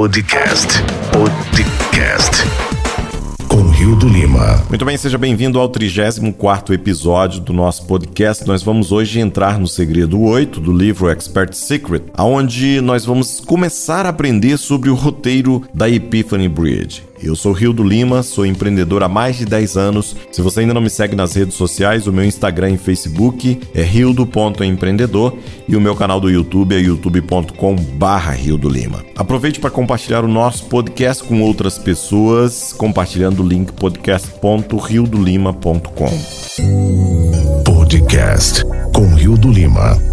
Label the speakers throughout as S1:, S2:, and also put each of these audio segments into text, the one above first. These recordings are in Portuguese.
S1: Podcast. Podcast. Com Rio do Lima.
S2: Muito bem, seja bem-vindo ao 34 episódio do nosso podcast. Nós vamos hoje entrar no segredo 8 do livro Expert Secret, onde nós vamos começar a aprender sobre o roteiro da Epiphany Bridge. Eu sou Rio do Lima, sou empreendedor há mais de 10 anos. Se você ainda não me segue nas redes sociais, o meu Instagram e Facebook é rildo.empreendedor e o meu canal do YouTube é youtube.com barra Rio do Lima. Aproveite para compartilhar o nosso podcast com outras pessoas, compartilhando o link podcast.riodolima.com.
S1: Podcast com Rio do Lima.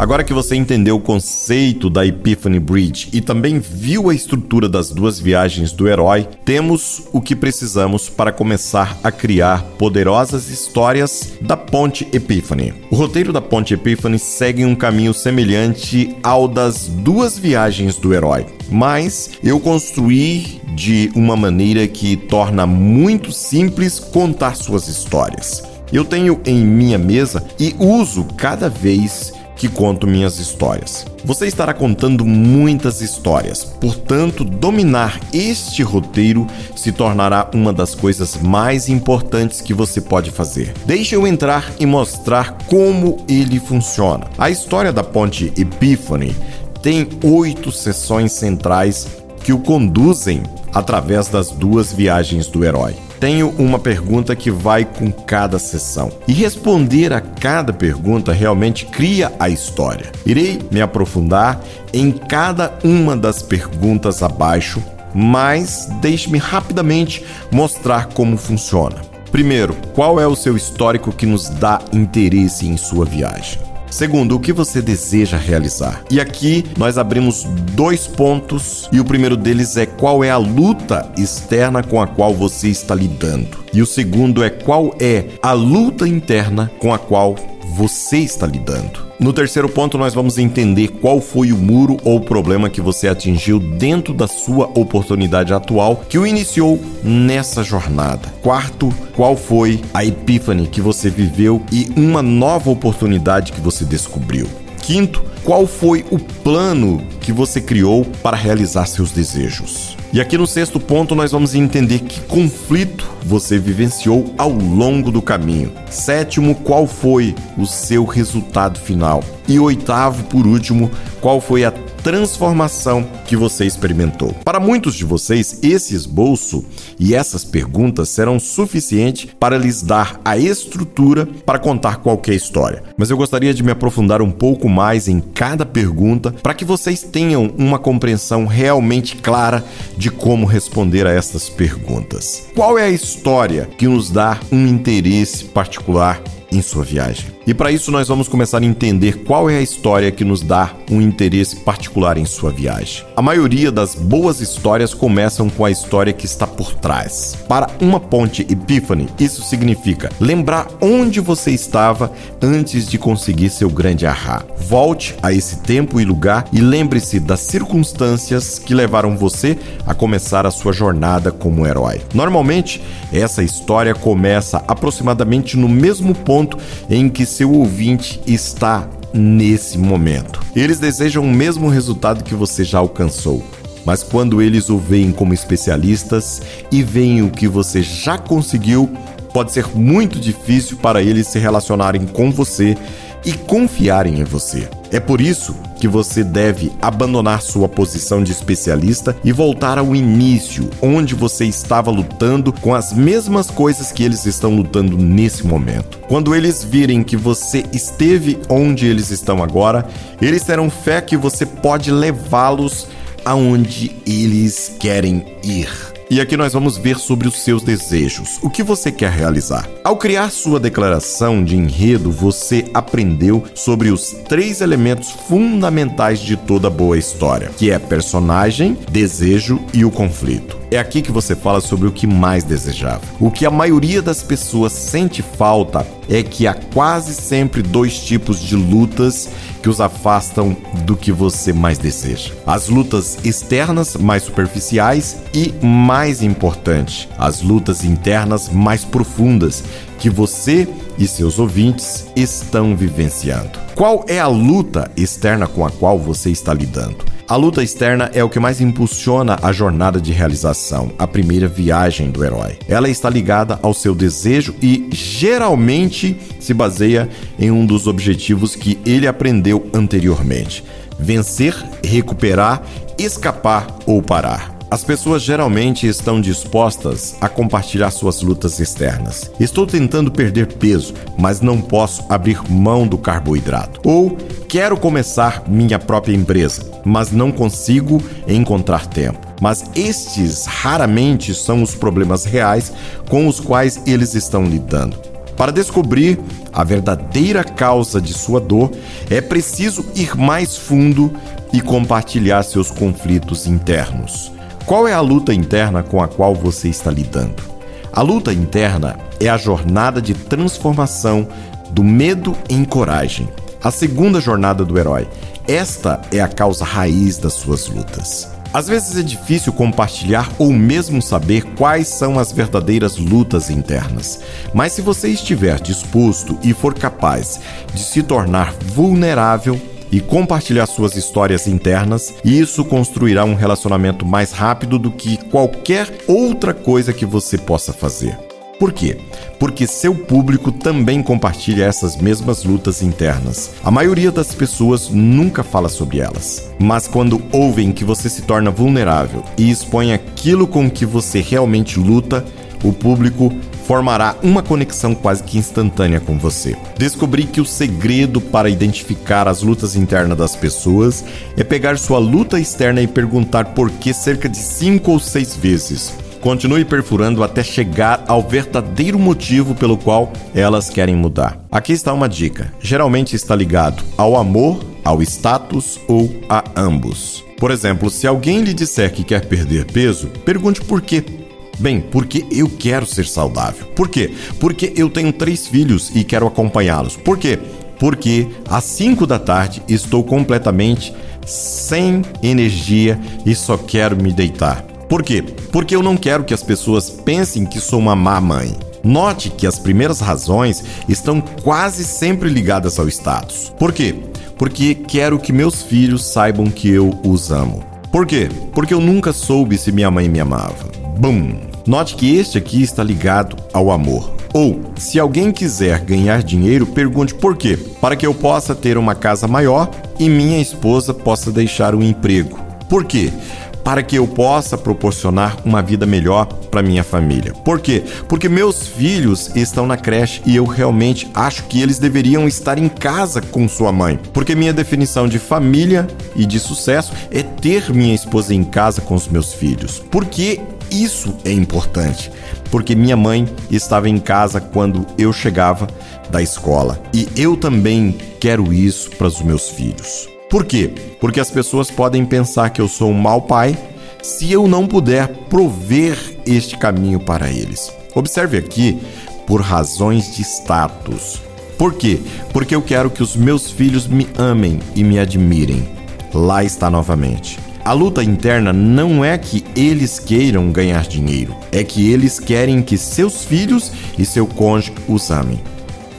S2: Agora que você entendeu o conceito da Epiphany Bridge e também viu a estrutura das duas viagens do herói, temos o que precisamos para começar a criar poderosas histórias da Ponte Epiphany. O roteiro da Ponte Epiphany segue um caminho semelhante ao das duas viagens do herói, mas eu construí de uma maneira que torna muito simples contar suas histórias. Eu tenho em minha mesa e uso cada vez que conto minhas histórias. Você estará contando muitas histórias, portanto, dominar este roteiro se tornará uma das coisas mais importantes que você pode fazer. Deixe eu entrar e mostrar como ele funciona. A história da ponte Epiphany tem oito sessões centrais que o conduzem através das duas viagens do herói tenho uma pergunta que vai com cada sessão. E responder a cada pergunta realmente cria a história. Irei me aprofundar em cada uma das perguntas abaixo, mas deixe-me rapidamente mostrar como funciona. Primeiro, qual é o seu histórico que nos dá interesse em sua viagem? Segundo, o que você deseja realizar? E aqui nós abrimos dois pontos e o primeiro deles é qual é a luta externa com a qual você está lidando. E o segundo é qual é a luta interna com a qual você está lidando. No terceiro ponto, nós vamos entender qual foi o muro ou problema que você atingiu dentro da sua oportunidade atual que o iniciou nessa jornada. Quarto, qual foi a epífane que você viveu e uma nova oportunidade que você descobriu. Quinto, qual foi o plano que você criou para realizar seus desejos. E aqui no sexto ponto nós vamos entender que conflito você vivenciou ao longo do caminho. Sétimo, qual foi o seu resultado final? E oitavo, por último, qual foi a transformação que você experimentou. Para muitos de vocês, esse esboço e essas perguntas serão suficientes para lhes dar a estrutura para contar qualquer história. Mas eu gostaria de me aprofundar um pouco mais em cada pergunta para que vocês tenham uma compreensão realmente clara de como responder a essas perguntas. Qual é a história que nos dá um interesse particular em sua viagem. E para isso nós vamos começar a entender qual é a história que nos dá um interesse particular em sua viagem. A maioria das boas histórias começam com a história que está por trás. Para uma ponte Epiphany, isso significa lembrar onde você estava antes de conseguir seu grande ahá. Volte a esse tempo e lugar e lembre-se das circunstâncias que levaram você a começar a sua jornada como herói. Normalmente, essa história começa aproximadamente no mesmo ponto ponto em que seu ouvinte está nesse momento. Eles desejam o mesmo resultado que você já alcançou. Mas quando eles o veem como especialistas e veem o que você já conseguiu, pode ser muito difícil para eles se relacionarem com você e confiarem em você. É por isso que você deve abandonar sua posição de especialista e voltar ao início, onde você estava lutando com as mesmas coisas que eles estão lutando nesse momento. Quando eles virem que você esteve onde eles estão agora, eles terão fé que você pode levá-los aonde eles querem ir. E aqui nós vamos ver sobre os seus desejos. O que você quer realizar? Ao criar sua declaração de enredo, você aprendeu sobre os três elementos fundamentais de toda boa história, que é personagem, desejo e o conflito. É aqui que você fala sobre o que mais desejava. O que a maioria das pessoas sente falta é que há quase sempre dois tipos de lutas que os afastam do que você mais deseja: as lutas externas, mais superficiais, e, mais importante, as lutas internas mais profundas que você e seus ouvintes estão vivenciando. Qual é a luta externa com a qual você está lidando? A luta externa é o que mais impulsiona a jornada de realização, a primeira viagem do herói. Ela está ligada ao seu desejo e geralmente se baseia em um dos objetivos que ele aprendeu anteriormente: vencer, recuperar, escapar ou parar. As pessoas geralmente estão dispostas a compartilhar suas lutas externas. Estou tentando perder peso, mas não posso abrir mão do carboidrato. Ou quero começar minha própria empresa, mas não consigo encontrar tempo. Mas estes raramente são os problemas reais com os quais eles estão lidando. Para descobrir a verdadeira causa de sua dor, é preciso ir mais fundo e compartilhar seus conflitos internos. Qual é a luta interna com a qual você está lidando? A luta interna é a jornada de transformação do medo em coragem. A segunda jornada do herói. Esta é a causa raiz das suas lutas. Às vezes é difícil compartilhar ou mesmo saber quais são as verdadeiras lutas internas, mas se você estiver disposto e for capaz de se tornar vulnerável, e compartilhar suas histórias internas, e isso construirá um relacionamento mais rápido do que qualquer outra coisa que você possa fazer. Por quê? Porque seu público também compartilha essas mesmas lutas internas. A maioria das pessoas nunca fala sobre elas. Mas quando ouvem que você se torna vulnerável e expõe aquilo com que você realmente luta, o público formará uma conexão quase que instantânea com você. Descobri que o segredo para identificar as lutas internas das pessoas é pegar sua luta externa e perguntar por que cerca de cinco ou seis vezes. Continue perfurando até chegar ao verdadeiro motivo pelo qual elas querem mudar. Aqui está uma dica: geralmente está ligado ao amor, ao status ou a ambos. Por exemplo, se alguém lhe disser que quer perder peso, pergunte por quê. Bem, porque eu quero ser saudável. Por quê? Porque eu tenho três filhos e quero acompanhá-los. Por quê? Porque às 5 da tarde estou completamente sem energia e só quero me deitar. Por quê? Porque eu não quero que as pessoas pensem que sou uma má mãe. Note que as primeiras razões estão quase sempre ligadas ao status. Por quê? Porque quero que meus filhos saibam que eu os amo. Por quê? Porque eu nunca soube se minha mãe me amava. Bum! Note que este aqui está ligado ao amor. Ou, se alguém quiser ganhar dinheiro, pergunte por quê? Para que eu possa ter uma casa maior e minha esposa possa deixar o emprego. Por quê? Para que eu possa proporcionar uma vida melhor para minha família. Por quê? Porque meus filhos estão na creche e eu realmente acho que eles deveriam estar em casa com sua mãe. Porque minha definição de família e de sucesso é ter minha esposa em casa com os meus filhos. Porque isso é importante, porque minha mãe estava em casa quando eu chegava da escola e eu também quero isso para os meus filhos. Por quê? Porque as pessoas podem pensar que eu sou um mau pai se eu não puder prover este caminho para eles. Observe aqui por razões de status. Por quê? Porque eu quero que os meus filhos me amem e me admirem. Lá está novamente. A luta interna não é que eles queiram ganhar dinheiro, é que eles querem que seus filhos e seu cônjuge os amem.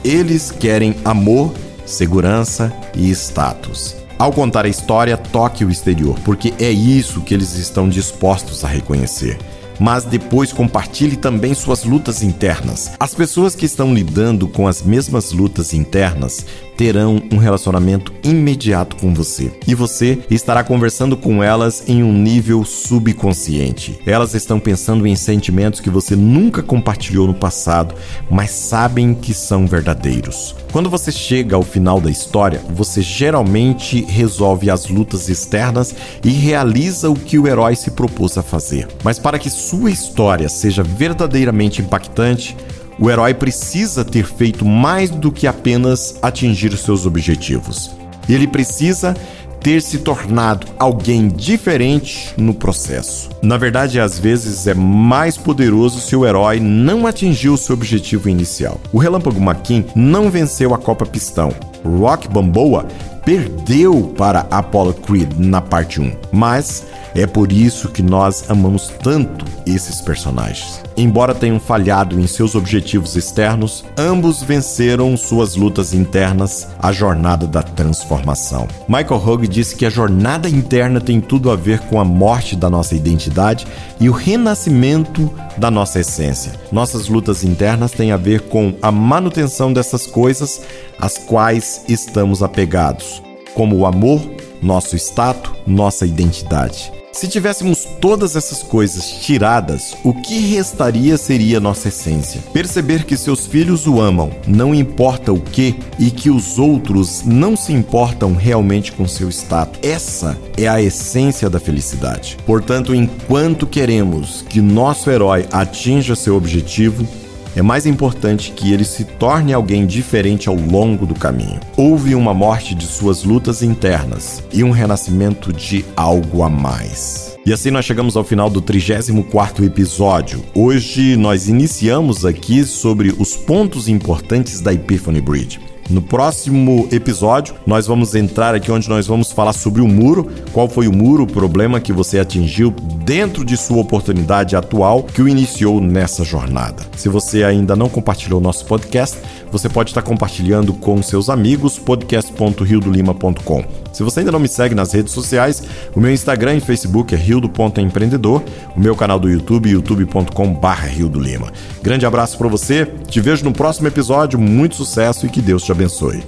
S2: Eles querem amor, segurança e status. Ao contar a história, toque o exterior, porque é isso que eles estão dispostos a reconhecer mas depois compartilhe também suas lutas internas. As pessoas que estão lidando com as mesmas lutas internas terão um relacionamento imediato com você e você estará conversando com elas em um nível subconsciente. Elas estão pensando em sentimentos que você nunca compartilhou no passado, mas sabem que são verdadeiros. Quando você chega ao final da história, você geralmente resolve as lutas externas e realiza o que o herói se propôs a fazer. Mas para que sua história seja verdadeiramente impactante, o herói precisa ter feito mais do que apenas atingir seus objetivos. Ele precisa ter se tornado alguém diferente no processo. Na verdade, às vezes é mais poderoso se o herói não atingiu seu objetivo inicial. O Relâmpago McQueen não venceu a Copa Pistão. Rock Balboa perdeu para Apollo Creed na parte 1, mas é por isso que nós amamos tanto esses personagens. Embora tenham falhado em seus objetivos externos, ambos venceram suas lutas internas, a jornada da transformação. Michael Hugg disse que a jornada interna tem tudo a ver com a morte da nossa identidade e o renascimento da nossa essência. Nossas lutas internas têm a ver com a manutenção dessas coisas às quais estamos apegados, como o amor, nosso status, nossa identidade. Se tivéssemos todas essas coisas tiradas, o que restaria seria nossa essência. Perceber que seus filhos o amam, não importa o que, e que os outros não se importam realmente com seu status. Essa é a essência da felicidade. Portanto, enquanto queremos que nosso herói atinja seu objetivo, é mais importante que ele se torne alguém diferente ao longo do caminho. Houve uma morte de suas lutas internas e um renascimento de algo a mais. E assim nós chegamos ao final do 34º episódio. Hoje nós iniciamos aqui sobre os pontos importantes da Epiphany Bridge. No próximo episódio, nós vamos entrar aqui onde nós vamos falar sobre o muro, qual foi o muro, o problema que você atingiu dentro de sua oportunidade atual que o iniciou nessa jornada. Se você ainda não compartilhou nosso podcast, você pode estar compartilhando com seus amigos podcast.riodolima.com. Se você ainda não me segue nas redes sociais, o meu Instagram e Facebook é rildo.empreendedor, o meu canal do YouTube youtube.com/barra Lima. Grande abraço para você, te vejo no próximo episódio, muito sucesso e que Deus te abençoe.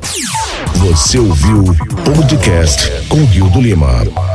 S1: Você ouviu o podcast com Rio do Lima.